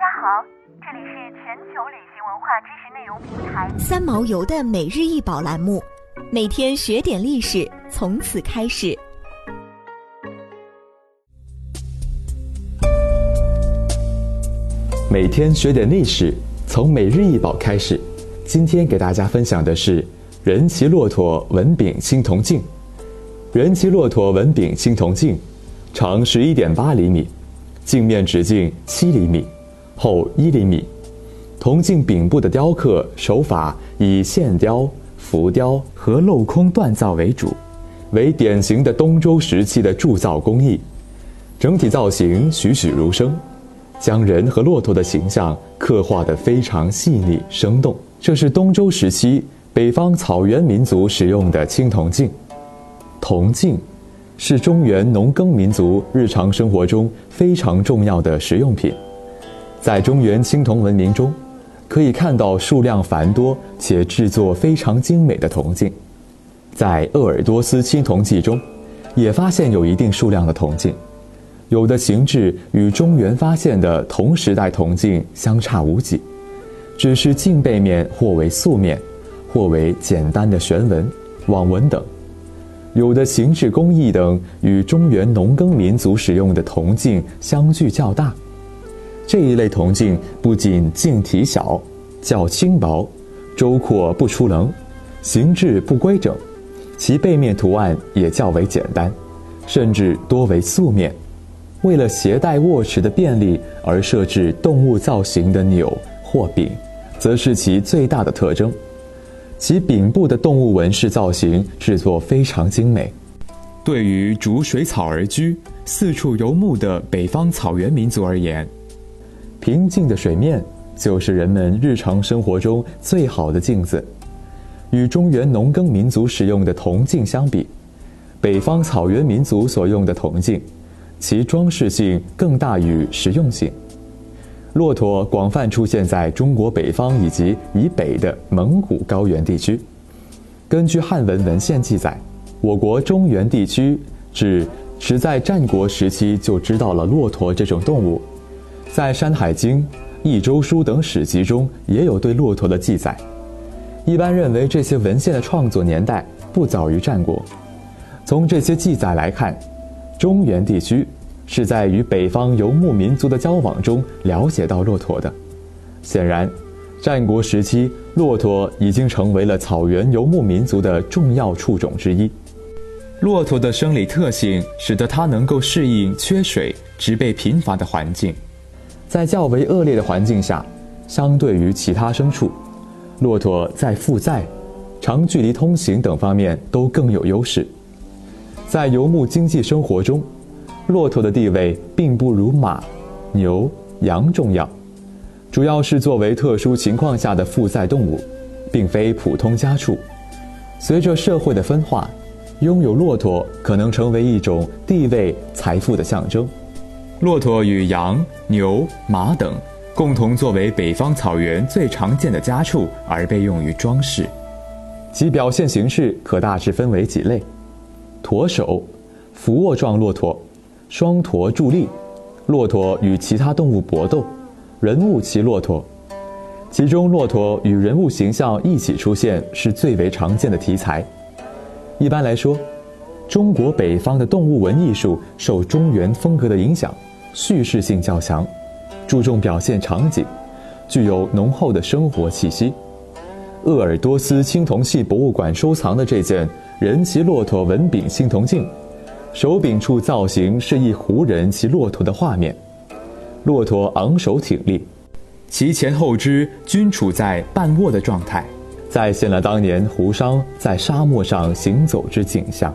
家好，这里是全球旅行文化知识内容平台三毛游的每日一宝栏目，每天学点历史，从此开始。每天学点历史，从每日一宝开始。今天给大家分享的是人骑骆驼文炳青铜镜。人骑骆驼文炳青铜镜，长十一点八厘米，镜面直径七厘米，厚一厘米。铜镜柄部的雕刻手法以线雕、浮雕和镂空锻造为主，为典型的东周时期的铸造工艺。整体造型栩栩如生，将人和骆驼的形象刻画得非常细腻生动。这是东周时期北方草原民族使用的青铜镜。铜镜是中原农耕民族日常生活中非常重要的实用品。在中原青铜文明中，可以看到数量繁多且制作非常精美的铜镜。在鄂尔多斯青铜器中，也发现有一定数量的铜镜，有的形制与中原发现的同时代铜镜相差无几，只是镜背面或为素面，或为简单的旋纹、网纹等。有的形制工艺等与中原农耕民族使用的铜镜相距较大。这一类铜镜不仅镜体小、较轻薄、周阔不出棱，形制不规整，其背面图案也较为简单，甚至多为素面。为了携带握持的便利而设置动物造型的钮或柄，则是其最大的特征。其柄部的动物纹饰造型制作非常精美。对于逐水草而居、四处游牧的北方草原民族而言，平静的水面就是人们日常生活中最好的镜子。与中原农耕民族使用的铜镜相比，北方草原民族所用的铜镜，其装饰性更大于实用性。骆驼广泛出现在中国北方以及以北的蒙古高原地区。根据汉文文献记载，我国中原地区指持在战国时期就知道了骆驼这种动物。在《山海经》《益州书》等史籍中也有对骆驼的记载。一般认为这些文献的创作年代不早于战国。从这些记载来看，中原地区。是在与北方游牧民族的交往中了解到骆驼的。显然，战国时期骆驼已经成为了草原游牧民族的重要畜种之一。骆驼的生理特性使得它能够适应缺水、植被贫乏的环境。在较为恶劣的环境下，相对于其他牲畜，骆驼在负载、长距离通行等方面都更有优势。在游牧经济生活中，骆驼的地位并不如马、牛、羊重要，主要是作为特殊情况下的负载动物，并非普通家畜。随着社会的分化，拥有骆驼可能成为一种地位、财富的象征。骆驼与羊、牛、马等共同作为北方草原最常见的家畜而被用于装饰，其表现形式可大致分为几类：驼首，俯卧状骆驼。双驼伫立，骆驼与其他动物搏斗，人物骑骆驼，其中骆驼与人物形象一起出现是最为常见的题材。一般来说，中国北方的动物纹艺术受中原风格的影响，叙事性较强，注重表现场景，具有浓厚的生活气息。鄂尔多斯青铜器博物馆收藏的这件人骑骆驼纹柄青铜镜。手柄处造型是一胡人骑骆驼的画面，骆驼昂首挺立，其前后肢均处在半卧的状态，再现了当年胡商在沙漠上行走之景象。